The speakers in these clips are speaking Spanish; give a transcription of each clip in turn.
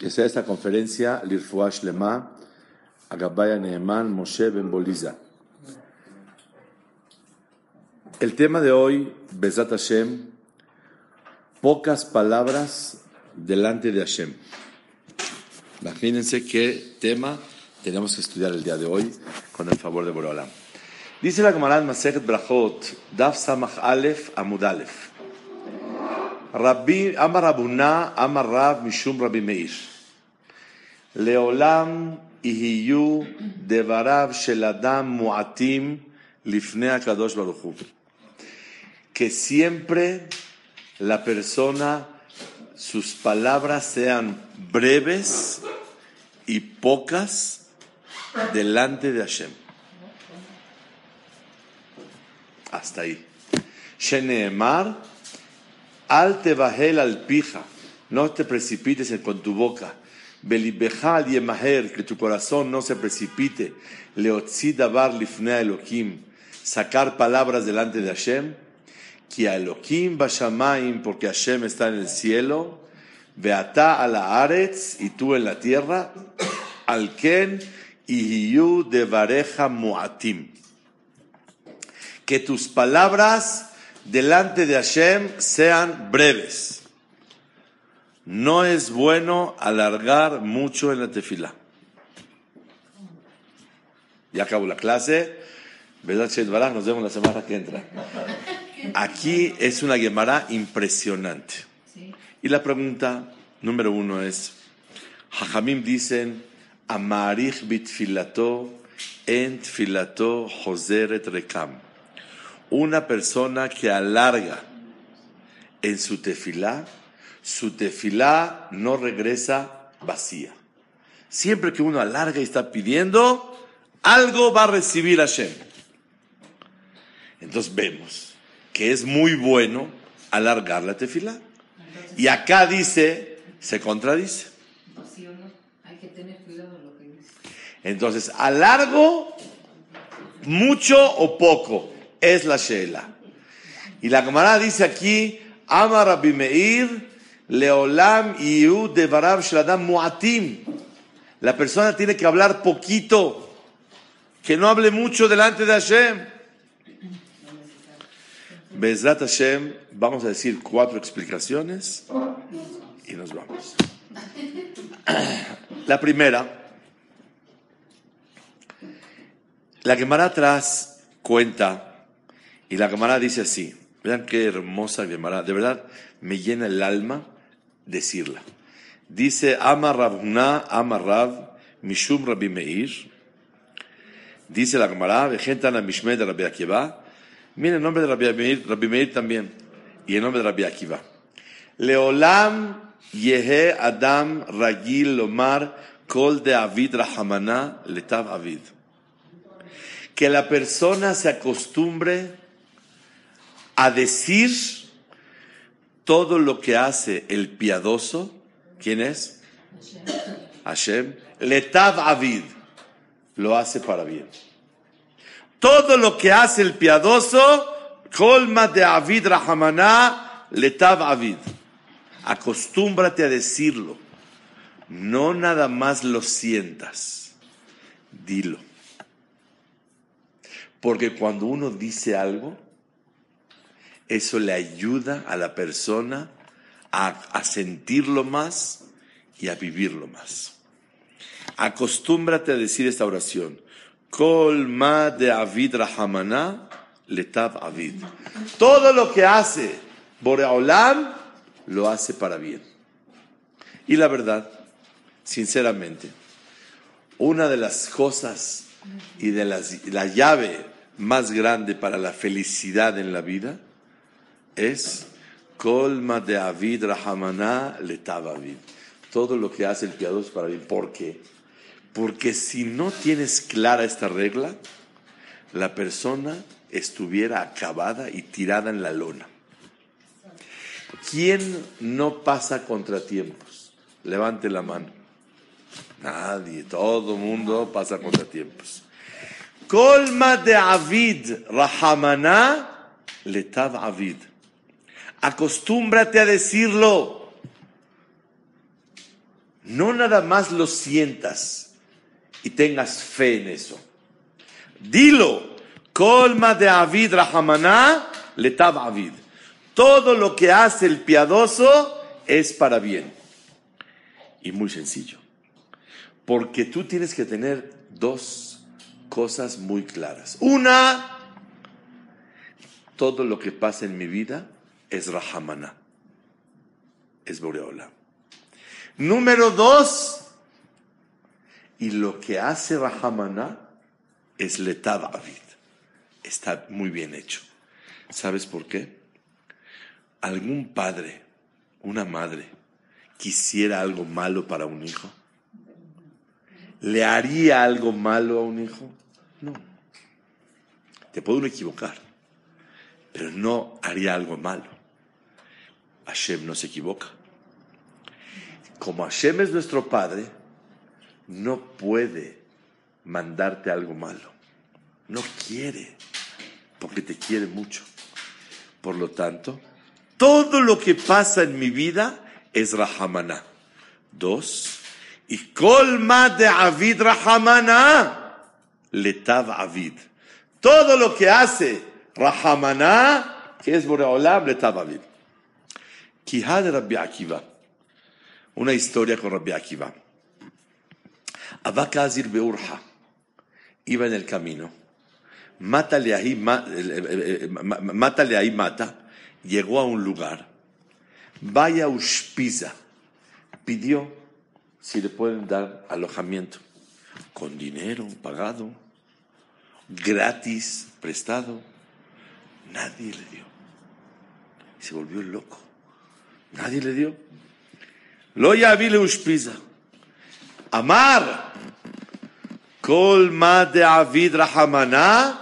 que sea esta conferencia Lirfuash Lema, Agabaya Neeman, Moshe Ben Boliza. El tema de hoy, Bezat Hashem, pocas palabras delante de Hashem. Imagínense qué tema tenemos que estudiar el día de hoy con el favor de Borolam. Dice la Gemara Masechet Brachot, Daf Samach Aleph Amud Aleph. Rabbi Amar Abuna Amar Rab Mishum Rabbi Meir. Leolam ihiyu devarav shel adam mu'atim lifnei HaKadosh Baruch Hu. Que siempre la persona, sus palabras sean breves y pocas delante de Hashem. Hasta ahí. Sheneemar, al tebahel al pija, no te precipites con tu boca. Belibejal yemaher, que tu corazón no se precipite. Leotzi davar lifnei Elohim, sacar palabras delante de Hashem. Que Elohim bashamayim, porque Hashem está en el cielo. Beata a la aretz, y tú en la tierra. Al ken ihiyu de vareja muatim. Que tus palabras delante de Hashem sean breves. No es bueno alargar mucho en la tefila. Ya acabó la clase. Nos vemos la semana que entra. Aquí es una Gemara impresionante. Y la pregunta número uno es, Jajamim dicen, Amarich bitfilato en filato joseret rekam. Una persona que alarga en su tefilá, su tefilá no regresa vacía. Siempre que uno alarga y está pidiendo, algo va a recibir Hashem. Entonces vemos que es muy bueno alargar la tefilá. Y acá dice, se contradice. Entonces, alargo, mucho o poco, es la Sheila. Y la camarada dice aquí, Ama Rabbi Meir, Leolam Iu Devarav Shladam Muatim. La persona tiene que hablar poquito, que no hable mucho delante de Hashem. Bezrat Hashem, vamos a decir cuatro explicaciones y nos vamos. La primera, la Gemara atrás cuenta, y la Gemara dice así, vean qué hermosa Gemara, de verdad me llena el alma decirla. Dice, Ama Rabna, Ama Rab, Mishum Rabbi Meir. Dice la Gemara, Vejentan a Mishmed de Rabbi Akiva. Miren el nombre de Rabbi Meir, Rabbi Meir también. Y el nombre de Rabbi Akiva. Leolam Yehe Adam Ragil Lomar Kol de Avid Rahamana Letav Avid. Que la persona se acostumbre a decir todo lo que hace el piadoso, ¿quién es? Hashem. Letav Avid, lo hace para bien. Todo lo que hace el piadoso, colma de Avid Rahamana, Letav Avid. Acostúmbrate a decirlo. No nada más lo sientas, dilo. Porque cuando uno dice algo, eso le ayuda a la persona a, sentirlo más y a vivirlo más. Acostúmbrate a decir esta oración. Kol ma de avid rahamana letav avid. Todo lo que hace Boreolam lo hace para bien. Y la verdad, sinceramente, una de las cosas y de las, la llave más grande para la felicidad en la vida es colma de avid rahamana letavavid. Todo lo que hace el piadoso para bien. ¿Por qué? Porque si no tienes clara esta regla, la persona estuviera acabada y tirada en la lona. ¿Quién no pasa contratiempos? Levante la mano. Nadie, todo mundo pasa contratiempos. Colma de Avid Rahamana letav Avid. Acostúmbrate a decirlo. no nada más lo sientas y tengas fe en eso. Dilo, colma de Avid Rahamaná, letab Avid. Todo lo que hace el piadoso es para bien. Y muy sencillo. Porque tú tienes que tener dos cosas muy claras. Una, todo lo que pasa en mi vida es Rahamana, es Boreola. Número dos, y lo que hace Rahamana es Letab Avid. Está muy bien hecho. ¿Sabes por qué? ¿Algún padre, una madre, quisiera algo malo para un hijo? ¿Le haría algo malo a un hijo? No. Te puedo equivocar, pero no haría algo malo. Hashem no se equivoca. Como Hashem es nuestro Padre, no puede mandarte algo malo. No quiere, porque te quiere mucho. Por lo tanto, todo lo que pasa en mi vida es Rahamana. Dos, y colma de Avid Rahamana, letav Avid. Todo lo que hace Rahamana, que es Boreolam, letav Avid. Kihad de Rabbi Akiva. Una historia con Rabbi Akiva. Abakazir Beurha iba en el camino. Mátale ahí, mátale mata llegó a un lugar, vaya Ushpiza, pidió si le pueden dar alojamiento, con dinero pagado, gratis, prestado. Nadie le dio. Se volvió loco. Nadie le dio. Lo ya vi Ushpiza. Amar. Kol ma de Avid Rahamana,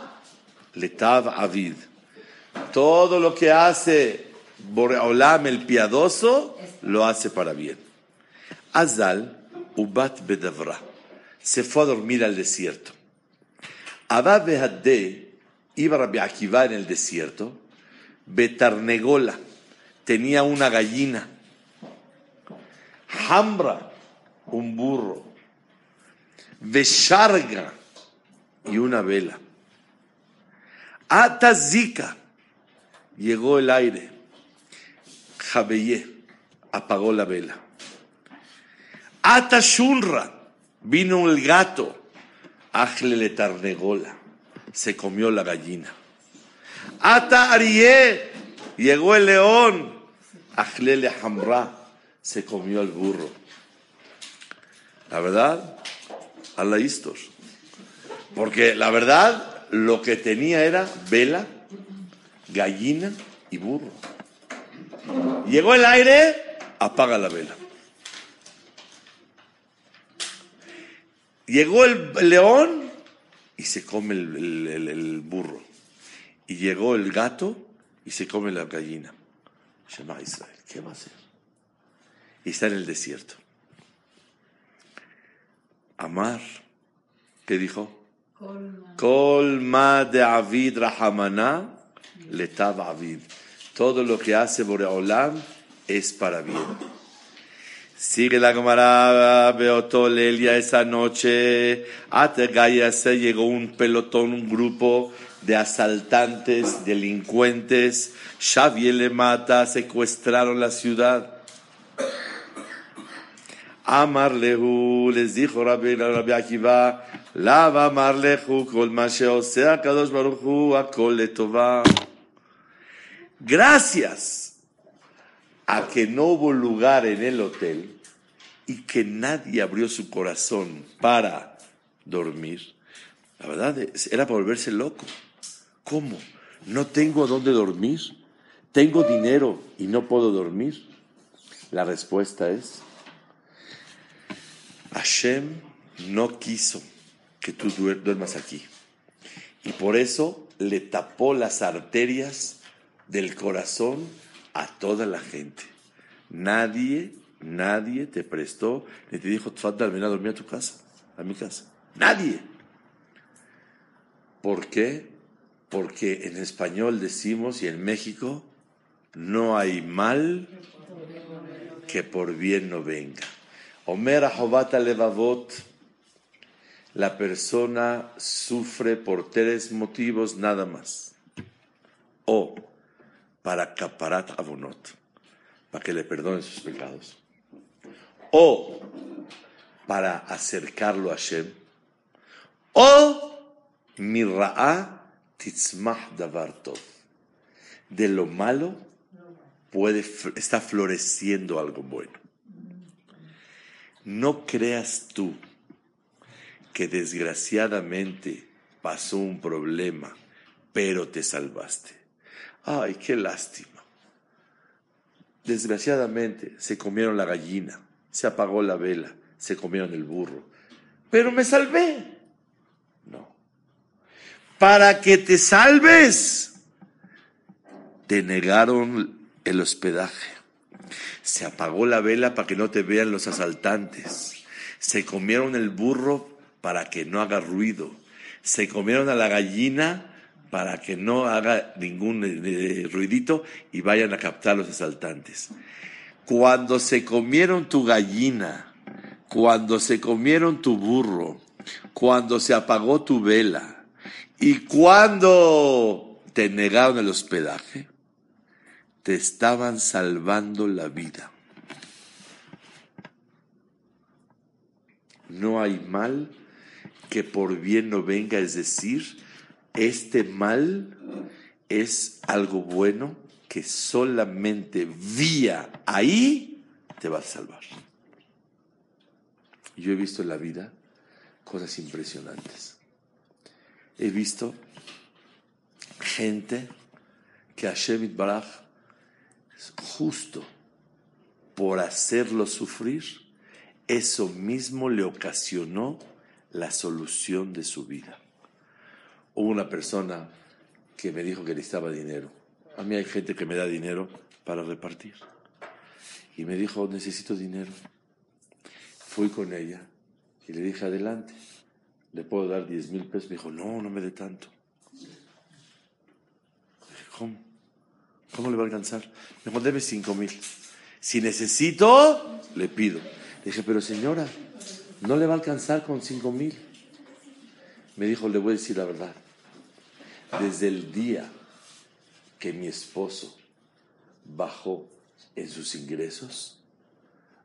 letav Avid. Todo lo que hace Boreolam el piadoso, lo hace para bien. Azal, Ubat Bedavra, se fue a dormir al desierto. Abba Behadde iba a Rabbi Akiva en el desierto. Betarnegola tenía una gallina. Hambra, un burro. Vesharga y una vela. Atazika llegó el aire. Jabeye apagó la vela. Atashunra vino el gato. Ajle tarnegola se comió la gallina. Ata Arié llegó el león. Ajle hamra se comió el burro. La verdad, a la. Porque la verdad, lo que tenía era vela gallina y burro. Llegó el aire, apaga la vela. Llegó el león y se come el, burro. Y llegó el gato y se come la gallina. Shema Israel, ¿qué va a hacer? Y está en el desierto. Amar, ¿qué dijo? Colma de Avid Rahamana letav avid. Todo lo que hace Boreolam es para bien. Sigue la camarada, veo Lelia esa noche. A Gaya se llegó un pelotón, un grupo de asaltantes, delincuentes. Xavier le mata, secuestraron la ciudad. Amarlehu, les dijo Rabbi, Rabbi Akiva, Lava Masheo, sea Kadosh Baruchu, Akol Letová gracias a que no hubo lugar en el hotel y que nadie abrió su corazón para dormir, la verdad era para volverse loco. ¿Cómo? ¿No tengo dónde dormir? ¿Tengo dinero y no puedo dormir? La respuesta es, Hashem no quiso que tú duermas aquí. Y por eso le tapó las arterias del corazón a toda la gente. Nadie, nadie te prestó ni te dijo, Tfadal, ven a dormir a tu casa, a mi casa. Nadie. ¿Por qué? Porque en español decimos y en México no hay mal que por bien no venga. Omer Ahobata Levavot, la persona sufre por tres motivos nada más. O para caparat avonot, para que le perdonen sus pecados. O para acercarlo a Shem. O mirra'a titzmah davar De lo malo puede, está floreciendo algo bueno. No creas tú que desgraciadamente pasó un problema, pero te salvaste. Ay, qué lástima. Desgraciadamente se comieron la gallina, se apagó la vela, se comieron el burro, pero me salvé. Para que te salves, te negaron el hospedaje se apagó la vela para que no te vean los asaltantes. Se comieron el burro para que no haga ruido. Se comieron a la gallina para que no haga ningún eh, ruidito y vayan a captar los asaltantes. Cuando se comieron tu gallina, cuando se comieron tu burro, cuando se apagó tu vela y cuando te negaron el hospedaje, te estaban salvando la vida. No hay mal que por bien no venga, es decir, este mal es algo bueno que solamente vía ahí te va a salvar. Yo he visto en la vida cosas impresionantes. He visto gente que Hashem Baraj justo por hacerlo sufrir, eso mismo le ocasionó la solución de su vida. Hubo una persona que me dijo que necesitaba dinero. A mí hay gente que me da dinero para repartir. Y me dijo, necesito dinero. Fui con ella y le dije, adelante, ¿le puedo dar 10 mil pesos? Me dijo, no, no me dé tanto. ¿Cómo? ¿Cómo le va a alcanzar? Me dijo, debe cinco mil. Si necesito, le pido. Le dije, pero señora, no le va a alcanzar con cinco mil. Me dijo, le voy a decir la verdad. Desde el día que mi esposo bajó en sus ingresos,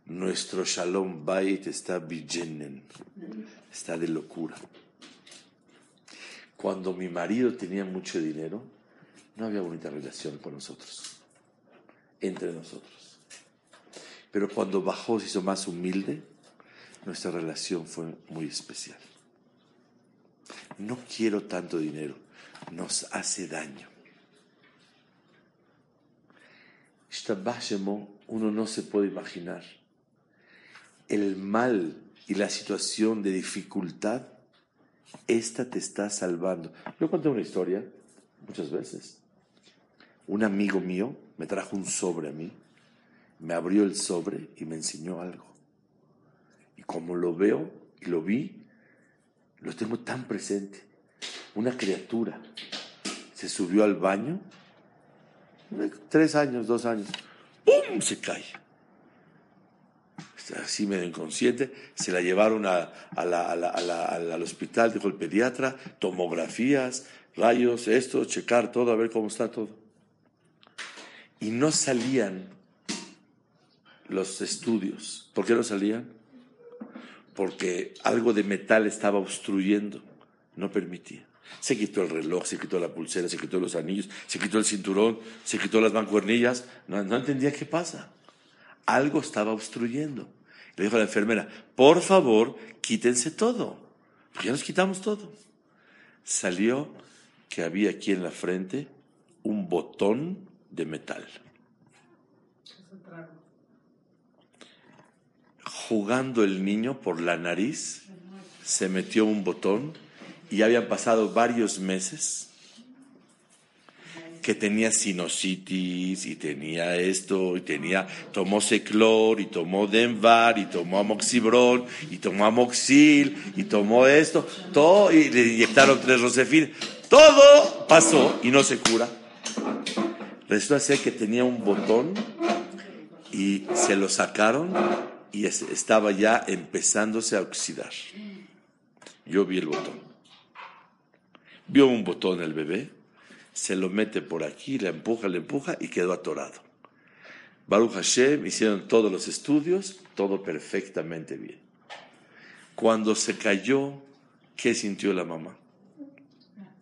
nuestro Shalom Bait está bijenen, está de locura. Cuando mi marido tenía mucho dinero, no había bonita relación con nosotros, entre nosotros. Pero cuando bajó, se hizo más humilde, nuestra relación fue muy especial. No quiero tanto dinero, nos hace daño. Uno no se puede imaginar el mal y la situación de dificultad, esta te está salvando. Yo conté una historia muchas veces un amigo mío me trajo un sobre a mí, me abrió el sobre y me enseñó algo. Y como lo veo y lo vi, lo tengo tan presente. Una criatura se subió al baño, tres años, dos años, ¡pum! se cae. Así medio inconsciente, se la llevaron al hospital, dijo el pediatra, tomografías, rayos, esto, checar todo, a ver cómo está todo y no salían los estudios. ¿Por qué no salían? Porque algo de metal estaba obstruyendo, no permitía. Se quitó el reloj, se quitó la pulsera, se quitó los anillos, se quitó el cinturón, se quitó las mancuernillas. No, entendía qué pasa. Algo estaba obstruyendo. Le dijo a la enfermera, por favor, quítense todo. ya nos quitamos todo. Salió que había aquí en la frente un botón de metal. Jugando el niño por la nariz, se metió un botón y habían pasado varios meses que tenía sinusitis y tenía esto y tenía tomó seclor y tomó denvar y tomó amoxibron y tomó amoxil y tomó esto todo y le inyectaron tres rosefil todo pasó y no se cura Resulta ser que tenía un botón y se lo sacaron y estaba ya empezándose a oxidar. Yo vi el botón. Vio un botón el bebé, se lo mete por aquí, le empuja, le empuja y quedó atorado. Baruch Hashem hicieron todos los estudios, todo perfectamente bien. Cuando se cayó, ¿qué sintió la mamá?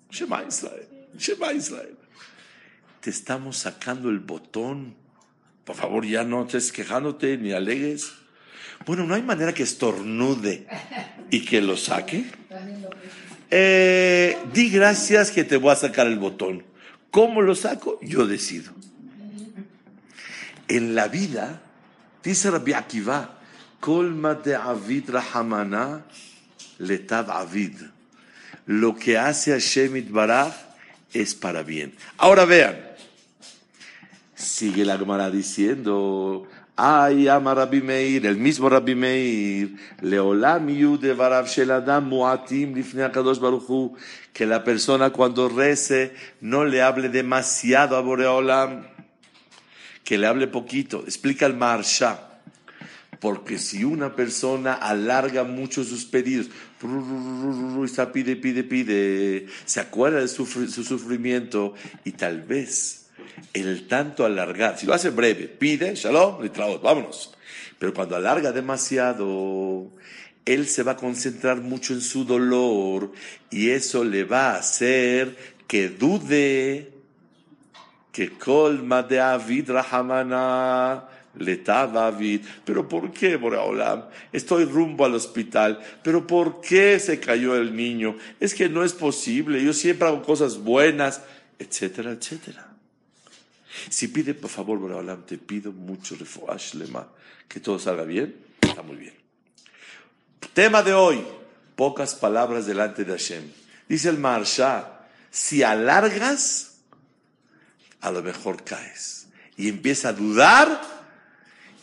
Shema Israel, Shema Israel. Te estamos sacando el botón. Por favor, ya no estés quejándote ni alegues. Bueno, no hay manera que estornude y que lo saque. Eh, di gracias que te voy a sacar el botón. ¿Cómo lo saco? Yo decido. En la vida, dice Rabbi Akiva, Colma de Avid Rahamana Letav Avid. Lo que hace Hashem Baraj es para bien. Ahora vean, sigue la Gemara diciendo, Ay, ama Rabbi Meir, el mismo Rabbi Meir, Leolam de Barav Sheladam Muatim Lifnei Akadosh Baruchu, que la persona cuando rece no le hable demasiado a Boreolam, que le hable poquito. Explica el Marsha. Porque si una persona alarga mucho sus pedidos, está pide, pide, pide, se acuerda de su, su sufrimiento y tal vez el tanto alargar, si lo hace breve, pide, shalom, vámonos. Pero cuando alarga demasiado, él se va a concentrar mucho en su dolor y eso le va a hacer que dude que colma de Avid Rahamana le David. Pero ¿por qué, Boraholam? Estoy rumbo al hospital. Pero ¿por qué se cayó el niño? Es que no es posible. Yo siempre hago cosas buenas, etcétera, etcétera. Si pide, por favor, Boraholam, te pido mucho refuash lema, que todo salga bien, está muy bien. Tema de hoy, pocas palabras delante de Hashem. Dice el Marsha, si alargas, a lo mejor caes. Y empieza a dudar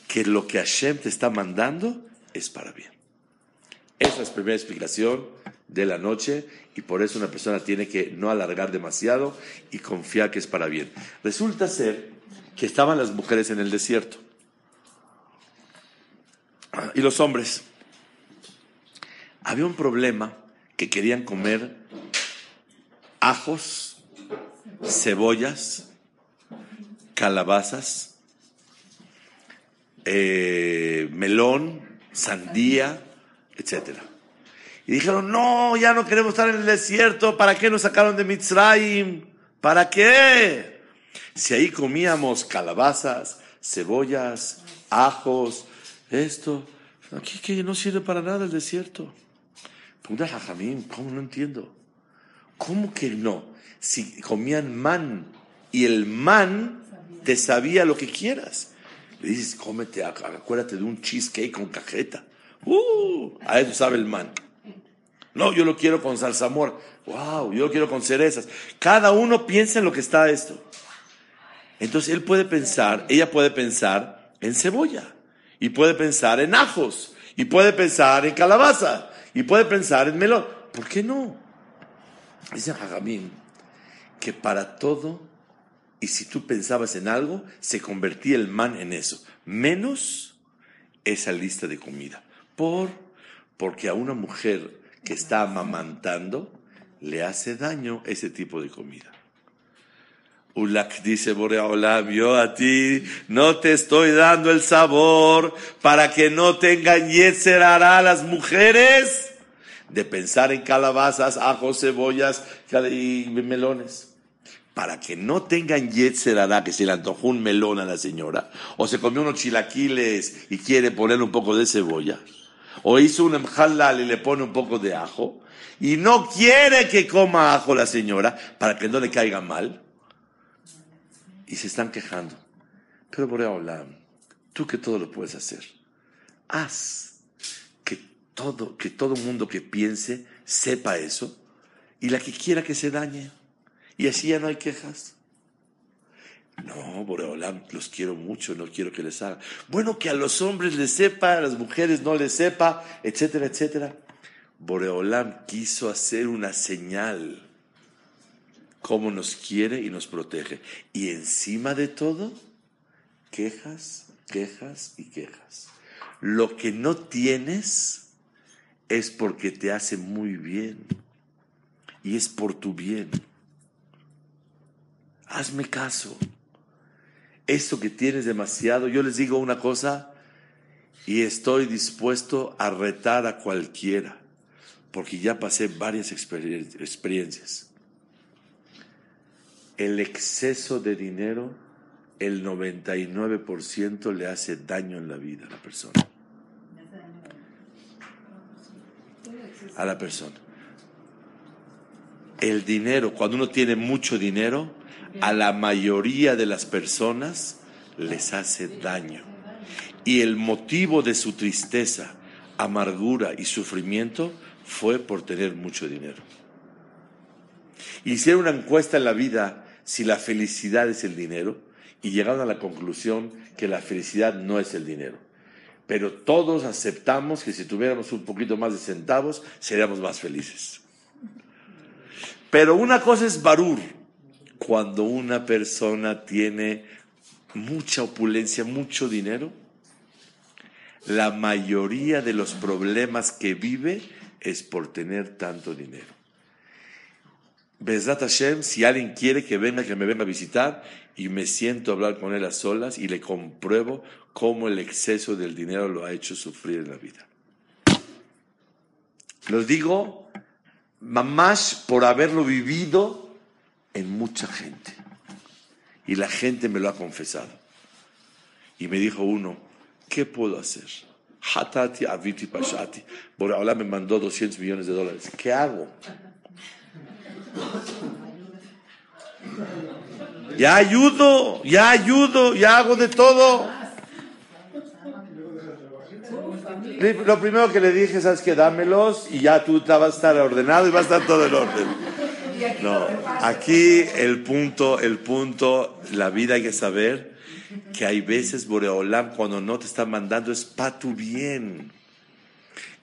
que lo que Hashem te está mandando es para bien. Esa es la primera explicación de la noche y por eso una persona tiene que no alargar demasiado y confiar que es para bien. Resulta ser que estaban las mujeres en el desierto y los hombres. Había un problema que querían comer ajos, cebollas, calabazas, eh, melón, sandía, etcétera. Y dijeron, no, ya no queremos estar en el desierto, ¿para qué nos sacaron de Mitzrayim? ¿Para qué? Si ahí comíamos calabazas, cebollas, ajos, esto, aquí que no sirve para nada el desierto. Pregunta Jajamín, ¿cómo no entiendo? ¿Cómo que no? Si comían man y el man te sabía lo que quieras. Le dices, cómete, acuérdate de un cheesecake con cajeta. Uh, a eso sabe el man. No, yo lo quiero con salsa amor. Wow, yo lo quiero con cerezas. Cada uno piensa en lo que está esto. Entonces él puede pensar, ella puede pensar en cebolla, y puede pensar en ajos, y puede pensar en calabaza, y puede pensar en melón. ¿Por qué no? Dice Jajamín que para todo, y si tú pensabas en algo, se convertía el man en eso, menos esa lista de comida. Por, porque a una mujer que está amamantando, le hace daño ese tipo de comida. Ulak dice Boreolam, yo a ti no te estoy dando el sabor para que no tengan a las mujeres de pensar en calabazas, ajos, cebollas y melones. Para que no tengan yetzerará, que se le antojó un melón a la señora, o se comió unos chilaquiles y quiere poner un poco de cebolla o hizo un halal y le pone un poco de ajo, y no quiere que coma ajo la señora para que no le caiga mal, y se están quejando. Pero Boreolam, tú que todo lo puedes hacer, haz que todo, que todo mundo que piense sepa eso, y la que quiera que se dañe, y así ya no hay quejas. No, Boreolam, los quiero mucho, no quiero que les haga. Bueno, que a los hombres les sepa, a las mujeres no les sepa, etcétera, etcétera. Boreolam quiso hacer una señal, cómo nos quiere y nos protege. Y encima de todo, quejas, quejas y quejas. lo que no tienes es porque te hace muy bien y es por tu bien. Hazme caso. Esto que tienes demasiado, yo les digo una cosa y estoy dispuesto a retar a cualquiera, porque ya pasé varias experiencias. El exceso de dinero, el 99% le hace daño en la vida a la persona. A la persona. El dinero, cuando uno tiene mucho dinero, a la mayoría de las personas les hace daño. Y el motivo de su tristeza, amargura y sufrimiento fue por tener mucho dinero. Hicieron una encuesta en la vida si la felicidad es el dinero y llegaron a la conclusión que la felicidad no es el dinero. Pero todos aceptamos que si tuviéramos un poquito más de centavos seríamos más felices. Pero una cosa es barur, cuando una persona tiene mucha opulencia, mucho dinero, la mayoría de los problemas que vive es por tener tanto dinero. Besat Hashem, si alguien quiere que venga, que me venga a visitar y me siento a hablar con él a solas y le compruebo cómo el exceso del dinero lo ha hecho sufrir en la vida. Lo digo, mamás, por haberlo vivido en mucha gente. Y la gente me lo ha confesado. Y me dijo uno, ¿qué puedo hacer? Hatati, Aviti, Pashati. ahora me mandó 200 millones de dólares. ¿Qué hago? Ya ayudo, ya ayudo, ya hago de todo. Lo primero que le dije, ¿sabes qué? Dámelos y ya tú vas a estar ordenado y va a estar todo en orden. No, aquí el punto, el punto, la vida hay que saber que hay veces Boreolam cuando no te está mandando es para tu bien.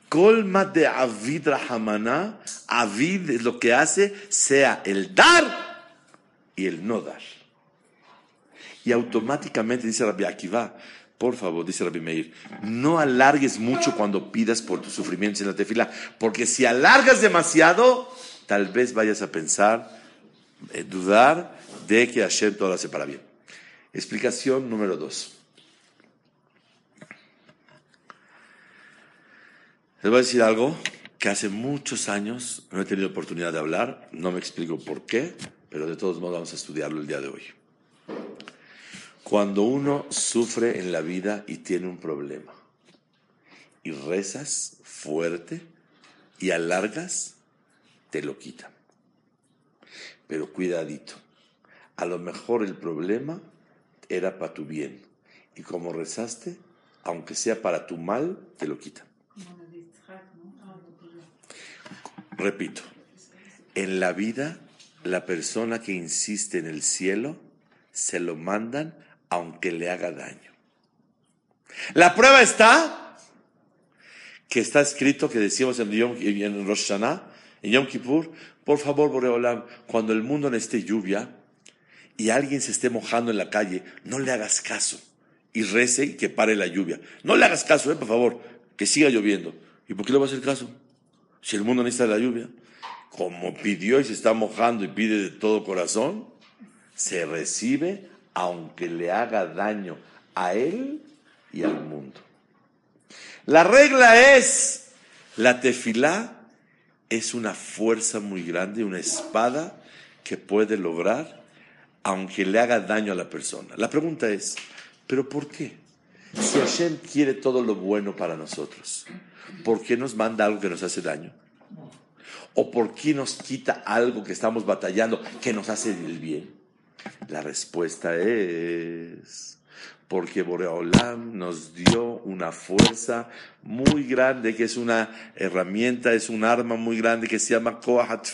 Colma de Avid Rahamana, Avid lo que hace, sea el dar y el no dar. Y automáticamente dice Rabbi Akiva, por favor, dice Rabbi Meir, no alargues mucho cuando pidas por tus sufrimientos en la tefila, porque si alargas demasiado, tal vez vayas a pensar, eh, dudar de que Hashem todo lo hace para bien. Explicación número dos. Les voy a decir algo que hace muchos años no he tenido oportunidad de hablar, no me explico por qué, pero de todos modos vamos a estudiarlo el día de hoy. Cuando uno sufre en la vida y tiene un problema y rezas fuerte y alargas, te lo quitan. Pero cuidadito, a lo mejor el problema era para tu bien y como rezaste, aunque sea para tu mal, te lo quitan. Repito, en la vida la persona que insiste en el cielo se lo mandan aunque le haga daño. La prueba está que está escrito que decimos en, en Rosh Hashanah, en Yom Kippur, por favor, Boreolam, cuando el mundo necesite lluvia y alguien se esté mojando en la calle, no le hagas caso y rece y que pare la lluvia. No le hagas caso, eh, por favor, que siga lloviendo. ¿Y por qué le va a hacer caso? Si el mundo necesita la lluvia. Como pidió y se está mojando y pide de todo corazón, se recibe aunque le haga daño a él y al mundo. La regla es la tefilá es una fuerza muy grande, una espada que puede lograr aunque le haga daño a la persona. La pregunta es, ¿pero por qué? Si Hashem quiere todo lo bueno para nosotros, ¿por qué nos manda algo que nos hace daño? ¿O por qué nos quita algo que estamos batallando que nos hace el bien? La respuesta es porque Boreolam nos dio una fuerza muy grande, que es una herramienta, es un arma muy grande que se llama Koahat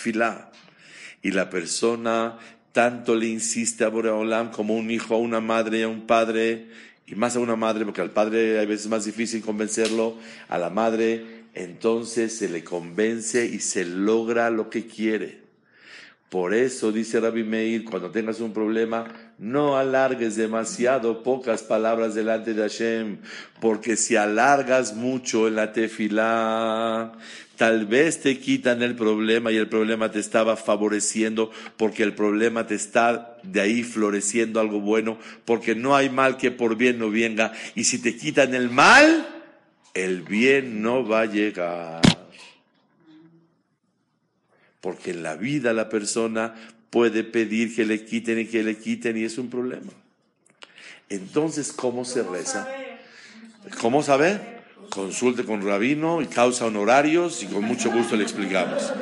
Y la persona tanto le insiste a Boreolam como un hijo a una madre a un padre, y más a una madre, porque al padre a veces es más difícil convencerlo, a la madre, entonces se le convence y se logra lo que quiere. Por eso dice Rabbi Meir, cuando tengas un problema, no alargues demasiado pocas palabras delante de Hashem, porque si alargas mucho en la tefilá, tal vez te quitan el problema y el problema te estaba favoreciendo, porque el problema te está de ahí floreciendo algo bueno, porque no hay mal que por bien no venga, y si te quitan el mal, el bien no va a llegar. Porque en la vida la persona puede pedir que le quiten y que le quiten y es un problema. Entonces, ¿cómo se reza? ¿Cómo saber? Consulte con rabino y causa honorarios y con mucho gusto le explicamos.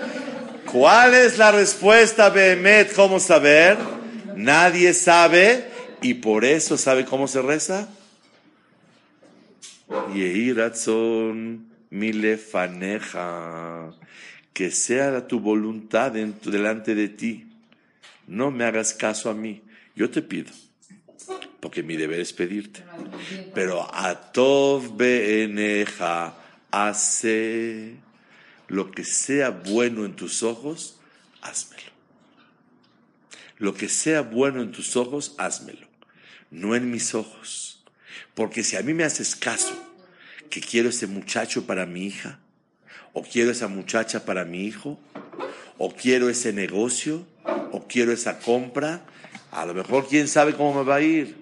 ¿Cuál es la respuesta, Behemet? ¿Cómo saber? Nadie sabe y por eso sabe cómo se reza. Yehi milefaneja que sea tu voluntad delante de ti. No me hagas caso a mí. Yo te pido, porque mi deber es pedirte. Pero a Tov Beeneja, hace lo que sea bueno en tus ojos, házmelo. Lo que sea bueno en tus ojos, házmelo. No en mis ojos. Porque si a mí me haces caso, que quiero ese muchacho para mi hija, o quiero esa muchacha para mi hijo, o quiero ese negocio, o quiero esa compra. A lo mejor quién sabe cómo me va a ir.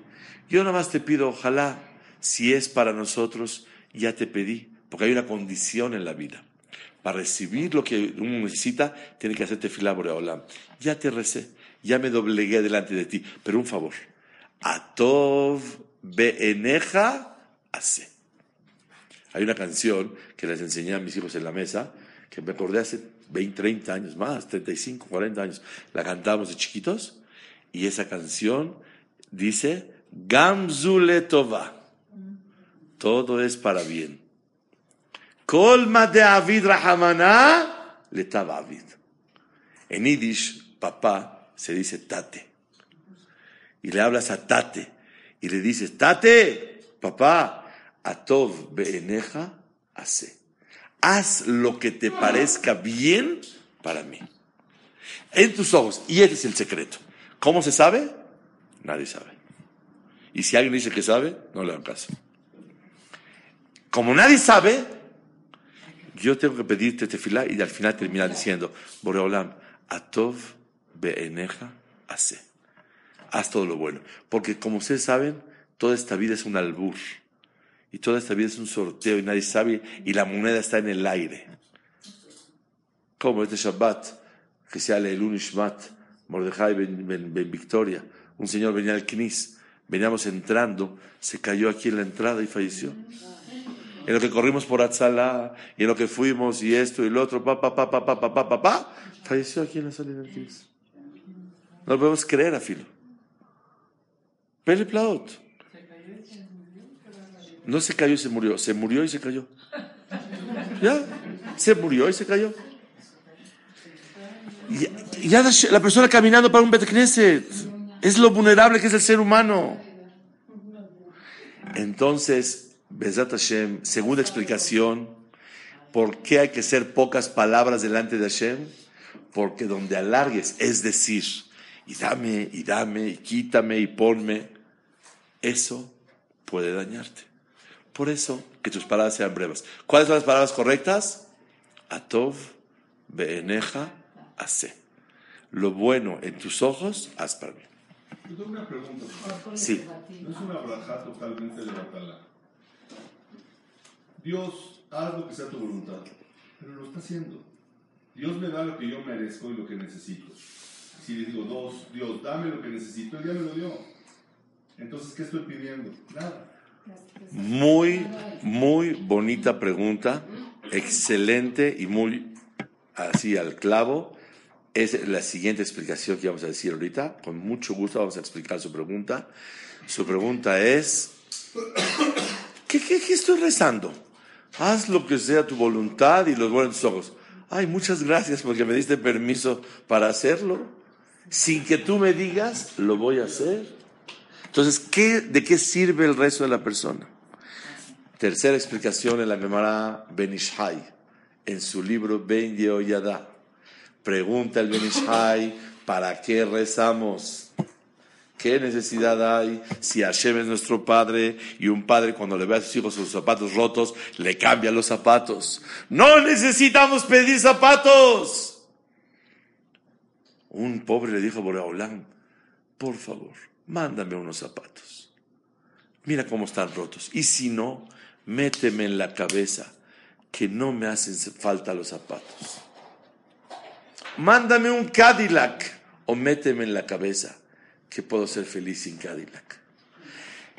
Yo nada más te pido, ojalá, si es para nosotros, ya te pedí, porque hay una condición en la vida. Para recibir lo que uno necesita, tiene que hacerte fila Boreolam. Ya te recé, ya me doblegué delante de ti, pero un favor. Atov beeneja hace. Hay una canción que les enseñé a mis hijos en la mesa, que me acordé hace 20, 30 años más, 35, 40 años. La cantábamos de chiquitos y esa canción dice, Gamzule Tova. Todo es para bien. Colma de Avid Rahamana, le Avid. En Yiddish, papá se dice tate. Y le hablas a tate. Y le dices, tate, papá, Atov beeneja, hace. Haz lo que te parezca bien para mí. En tus ojos. Y ese es el secreto. ¿Cómo se sabe? Nadie sabe. Y si alguien dice que sabe, no le dan caso. Como nadie sabe, yo tengo que pedirte tefilá y al final terminar diciendo, Boreolam, Atov beeneja, hace. Haz todo lo bueno. Porque como ustedes saben, toda esta vida es un albur. Y toda esta vida es un sorteo y nadie sabe y la moneda está en el aire. Como este Shabbat, que se llama el Unishmat, Mordejai ben, Victoria, un señor venía al Knis, veníamos entrando, se cayó aquí en la entrada y falleció. En lo que corrimos por Atzalá, y en lo que fuimos, y esto y lo otro, pa, pa, pa, pa, pa, pa, pa, pa, pa falleció aquí en la salida del Knis. No lo podemos creer, a filo. Pele Plaut. No se cayó y se murió, se murió y se cayó. Ya, se murió y se cayó. Ya la persona caminando para un Betacneset. Es lo vulnerable que es el ser humano. Entonces, Bezat Hashem, segunda explicación, ¿por qué hay que ser pocas palabras delante de Hashem? Porque donde alargues, es decir, y dame, y dame, y quítame, y ponme, eso puede dañarte. Por eso, que tus palabras sean breves. ¿Cuáles son las palabras correctas? Atov, beeneja, hace. Lo bueno en tus ojos, haz para mí. Yo tengo una pregunta. Sí. No es una braja totalmente de batalla. Dios, haz lo que sea tu voluntad, pero lo está haciendo. Dios me da lo que yo merezco y lo que necesito. Si le digo, Dios, Dios, dame lo que necesito, Él ya me lo dio. Entonces, ¿qué estoy pidiendo? Nada. Muy, muy bonita pregunta, excelente y muy así al clavo. Es la siguiente explicación que vamos a decir ahorita. Con mucho gusto vamos a explicar su pregunta. Su pregunta es, ¿qué, qué, estoy rezando? Haz lo que sea tu voluntad y los buenos ojos. Ay, muchas gracias porque me diste permiso para hacerlo. Sin que tú me digas, lo voy a hacer. Entonces, ¿qué, ¿de qué sirve el resto de la persona? Tercera explicación en la Gemara Benishai, en su libro Ben Yehoyada. Pregunta el Benishai, ¿Para qué rezamos? ¿Qué necesidad hay si Hashem es nuestro padre y un padre cuando le ve a sus hijos sus zapatos rotos le cambia los zapatos? No necesitamos pedir zapatos. Un pobre le dijo a Boreolam, por favor, mándame unos zapatos. Mira cómo están rotos. Y si no, méteme en la cabeza que no me hacen falta los zapatos. Mándame un Cadillac o méteme en la cabeza que puedo ser feliz sin Cadillac.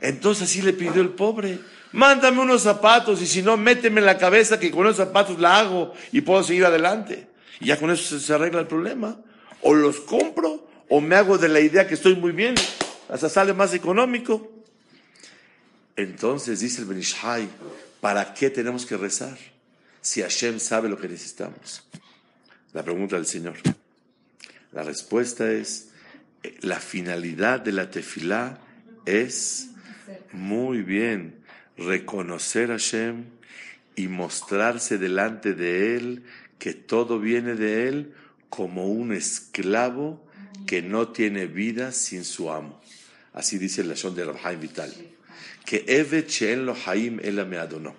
Entonces así le pidió el pobre, mándame unos zapatos y si no, méteme en la cabeza que con esos zapatos la hago y puedo seguir adelante. Y ya con eso se arregla el problema. O los compro o me hago de la idea que estoy muy bien, hasta sale más económico. Entonces dice el Benishai, ¿para qué tenemos que rezar? Si Hashem sabe lo que necesitamos. La pregunta del Señor. La respuesta es, la finalidad de la tefilá es muy bien reconocer a Hashem y mostrarse delante de Él que todo viene de Él como un esclavo que no tiene vida sin su amo. Así dice el Lashon de Rabhaim Vital. Que Eve lo Haim me adonó.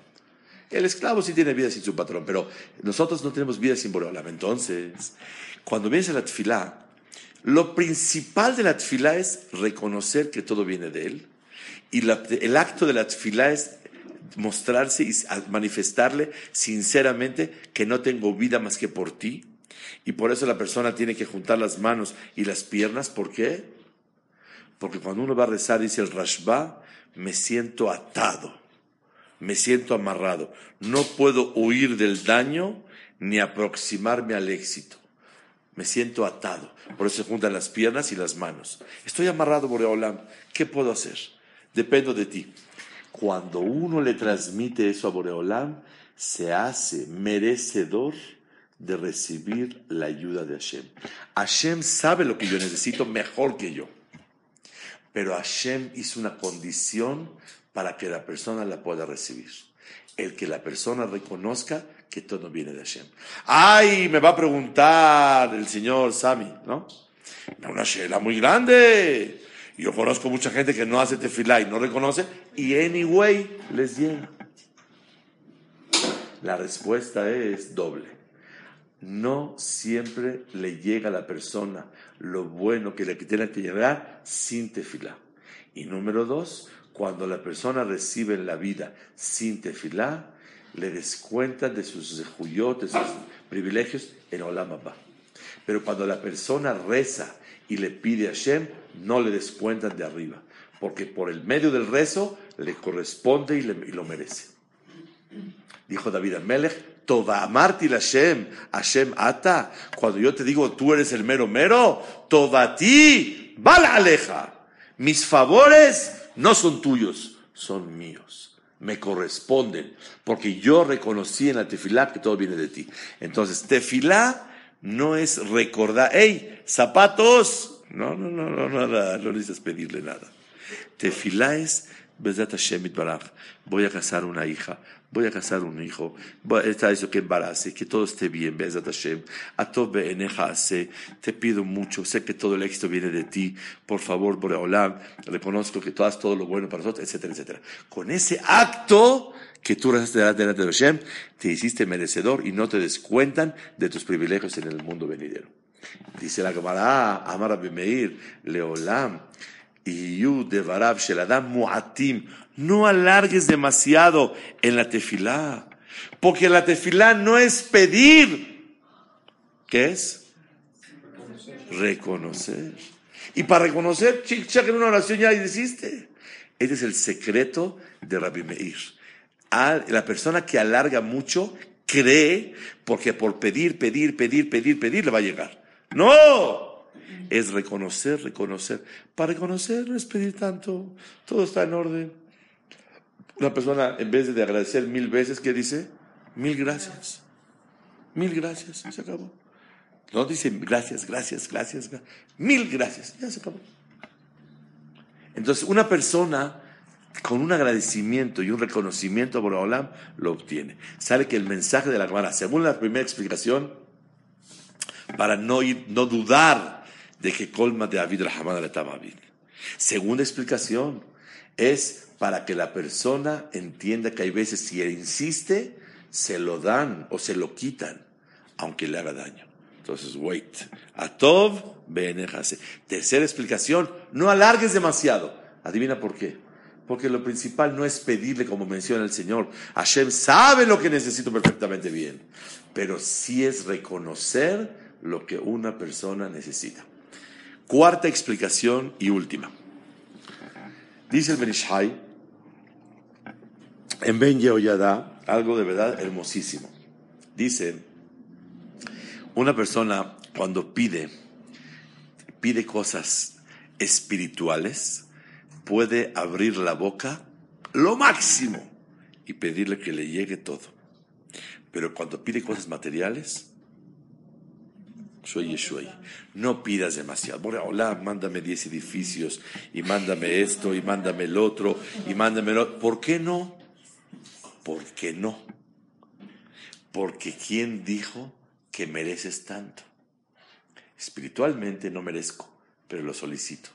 El esclavo sí tiene vida sin su patrón, pero nosotros no tenemos vida sin Boreolam. Entonces, cuando vienes a la tefilá, lo principal de la tefilá es reconocer que todo viene de Él. Y el acto de la tefilá es mostrarse y manifestarle sinceramente que no tengo vida más que por ti. Y por eso la persona tiene que juntar las manos y las piernas. ¿Por qué? Porque cuando uno va a rezar, dice el Rashba, me siento atado, me siento amarrado. No puedo huir del daño ni aproximarme al éxito me siento atado. Por eso se juntan las piernas y las manos. Estoy amarrado, Boreolam. ¿Qué puedo hacer? Dependo de ti. Cuando uno le transmite eso a Boreolam, se hace merecedor de recibir la ayuda de Hashem. Hashem sabe lo que yo necesito mejor que yo. Pero Hashem hizo una condición para que la persona la pueda recibir. El que la persona reconozca que todo viene de Hashem. Ay, me va a preguntar el señor Sami, ¿no? Una shela muy grande. Yo conozco mucha gente que no hace tefilá y no reconoce, y anyway les llega. La respuesta es doble. No siempre le llega a la persona lo bueno que le tiene que llegar sin tefilá. Y número dos, cuando la persona recibe en la vida sin tefilá, le descuentan de sus juyot, de sus privilegios en Olam. Pero cuando la persona reza y le pide a Hashem, no le descuentan de arriba, porque por el medio del rezo le corresponde y, lo merece. Dijo David Amelech, Toda amarti Hashem, Hashem ata. Cuando yo te digo tú eres el mero mero, toda ti, bala aleja. Mis favores no son tuyos, son míos me corresponden, porque yo reconocí en la tefilá que todo viene de ti. Entonces, tefilá no es recordar, hey, zapatos, no, no, no, no, nada, no necesitas pedirle nada. Tefilá es, voy a casar una hija, voy a casar un hijo, está eso que embarace, que todo esté bien, Bezat Hashem, a te pido mucho, sé que todo el éxito viene de ti, por favor, Boreolam, reconozco que tú haces todo lo bueno para nosotros, etcétera, etcétera. Con ese acto que tú rezaste delante de Hashem, te hiciste merecedor y no te descuentan de tus privilegios en el mundo venidero. Dice la Gemara, Amar Abimeir, Leolam, y Yu de Varab Sheladam Muatim, no alargues demasiado en la tefilá, porque la tefilá no es pedir, ¿qué es? Reconocer. Y para reconocer, chica, en una oración ya hiciste. Este es el secreto de Rabbi Meir. La persona que alarga mucho cree porque por pedir, pedir, pedir, pedir, pedir le va a llegar. No, es reconocer, reconocer. Para reconocer no es pedir tanto, todo está en orden. Una persona, en vez de agradecer mil veces, ¿qué dice? Mil gracias. Mil gracias. Se acabó. No dice gracias, gracias, gracias, Mil gracias. Ya se acabó. Entonces, una persona con un agradecimiento y un reconocimiento a Boraholam lo obtiene. Sale que el mensaje de la Gemara, según la primera explicación, para no, ir, no dudar de que colma de David le Tamabin. Segunda explicación es para que la persona entienda que hay veces si él insiste, se lo dan o se lo quitan, aunque le haga daño. Entonces, wait. Atov benejase. Tercera explicación, no alargues demasiado. Adivina por qué. Porque lo principal no es pedirle como menciona el Señor. Hashem sabe lo que necesito perfectamente bien. Pero sí es reconocer lo que una persona necesita. Cuarta explicación y última. Dice el Benishai en Ben Yehoyada algo de verdad hermosísimo. Dice, una persona cuando pide, pide cosas espirituales, puede abrir la boca lo máximo y pedirle que le llegue todo. Pero cuando pide cosas materiales, no pidas demasiado. Hola, mándame 10 edificios y mándame esto y mándame el otro y mándame el otro. ¿Por qué no? ¿Por qué no? Porque ¿quién dijo que mereces tanto? Espiritualmente no merezco, pero lo solicito.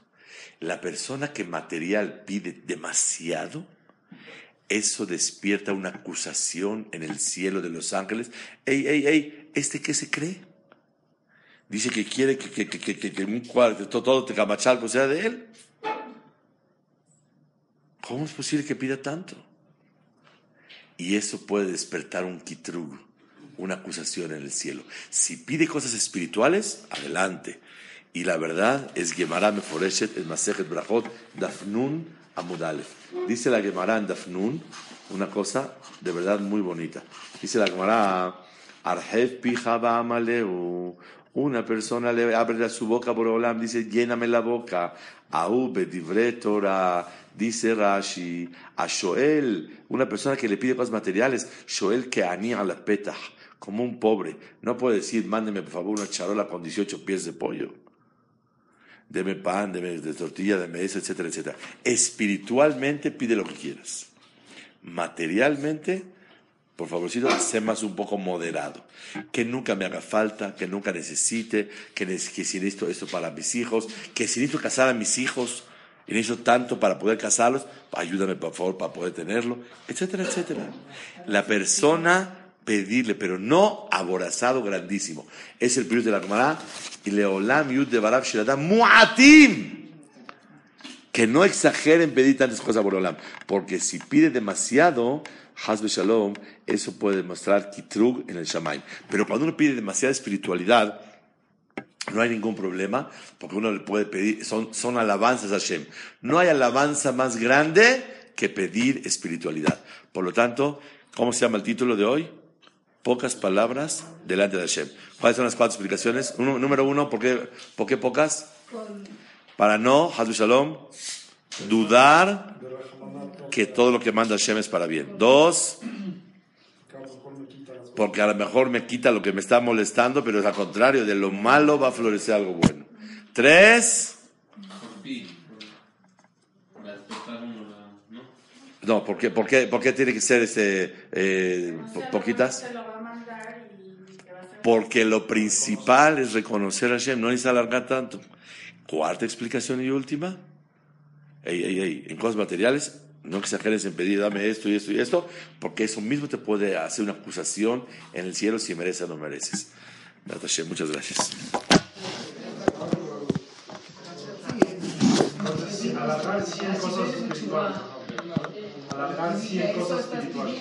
La persona que material pide demasiado, eso despierta una acusación en el cielo de los ángeles. Ey, ey, ey, ¿este qué se cree? Dice que quiere que, un cuarto, todo Tecamachalco sea de él. ¿Cómo es posible que pida tanto? Y eso puede despertar un kitrug, una acusación en el cielo. Si pide cosas espirituales, adelante. Y la verdad es Gemara Meforeshet, el Masejet Brachot, Dafnun Amudalef. Dice la Gemara en Dafnun una cosa de verdad muy bonita. Dice la Gemara, Arjef Pijaba Amaleu. Una persona le abre su boca por Olam, dice, lléname la boca. Aube, Torah, dice Rashi. A Shoel, una persona que le pide cosas materiales, Shoel que anía la petah, como un pobre. No puede decir, mándeme por favor una charola con 18 pies de pollo. Deme pan, deme de tortilla, deme eso, etcétera, etcétera. Espiritualmente pide lo que quieras. Materialmente por favorcito, sé más un poco moderado. Que nunca me haga falta, que nunca necesite, que, que si necesito esto para mis hijos, que si necesito casar a mis hijos y necesito tanto para poder casarlos, ayúdame por favor para poder tenerlo, etcétera, etcétera. La persona pedirle, pero no aborazado grandísimo. Es el periodo de la Gemara y leolam yud de barab muatim. Que no exageren pedir tantas cosas por Olam, porque si pide demasiado, Hasbe Shalom, eso puede demostrar Kitrug en el Shamaim. Pero cuando uno pide demasiada espiritualidad, no hay ningún problema, porque uno le puede pedir, son, son alabanzas a Hashem. No hay alabanza más grande que pedir espiritualidad. Por lo tanto, ¿cómo se llama el título de hoy? Pocas palabras delante de Hashem. ¿Cuáles son las cuatro explicaciones? número uno, ¿por qué, ¿por qué pocas? Para no, Shalom, dudar que todo lo que manda Hashem es para bien. Dos, porque a lo mejor me quita lo que me está molestando, pero es al contrario, de lo malo va a florecer algo bueno. Tres, no, ¿por qué, por qué, por qué tiene que ser este, eh, poquitas? Porque lo principal es reconocer a Hashem, no necesita alargar tanto. Cuarta explicación y última. Ey, ey, ey, en cosas materiales no exageres en pedir, dame esto y esto y esto, porque eso mismo te puede hacer una acusación en el cielo si mereces o no mereces. Muchas gracias. Alargar 100 cosas espirituales. Alargar 100 cosas espirituales.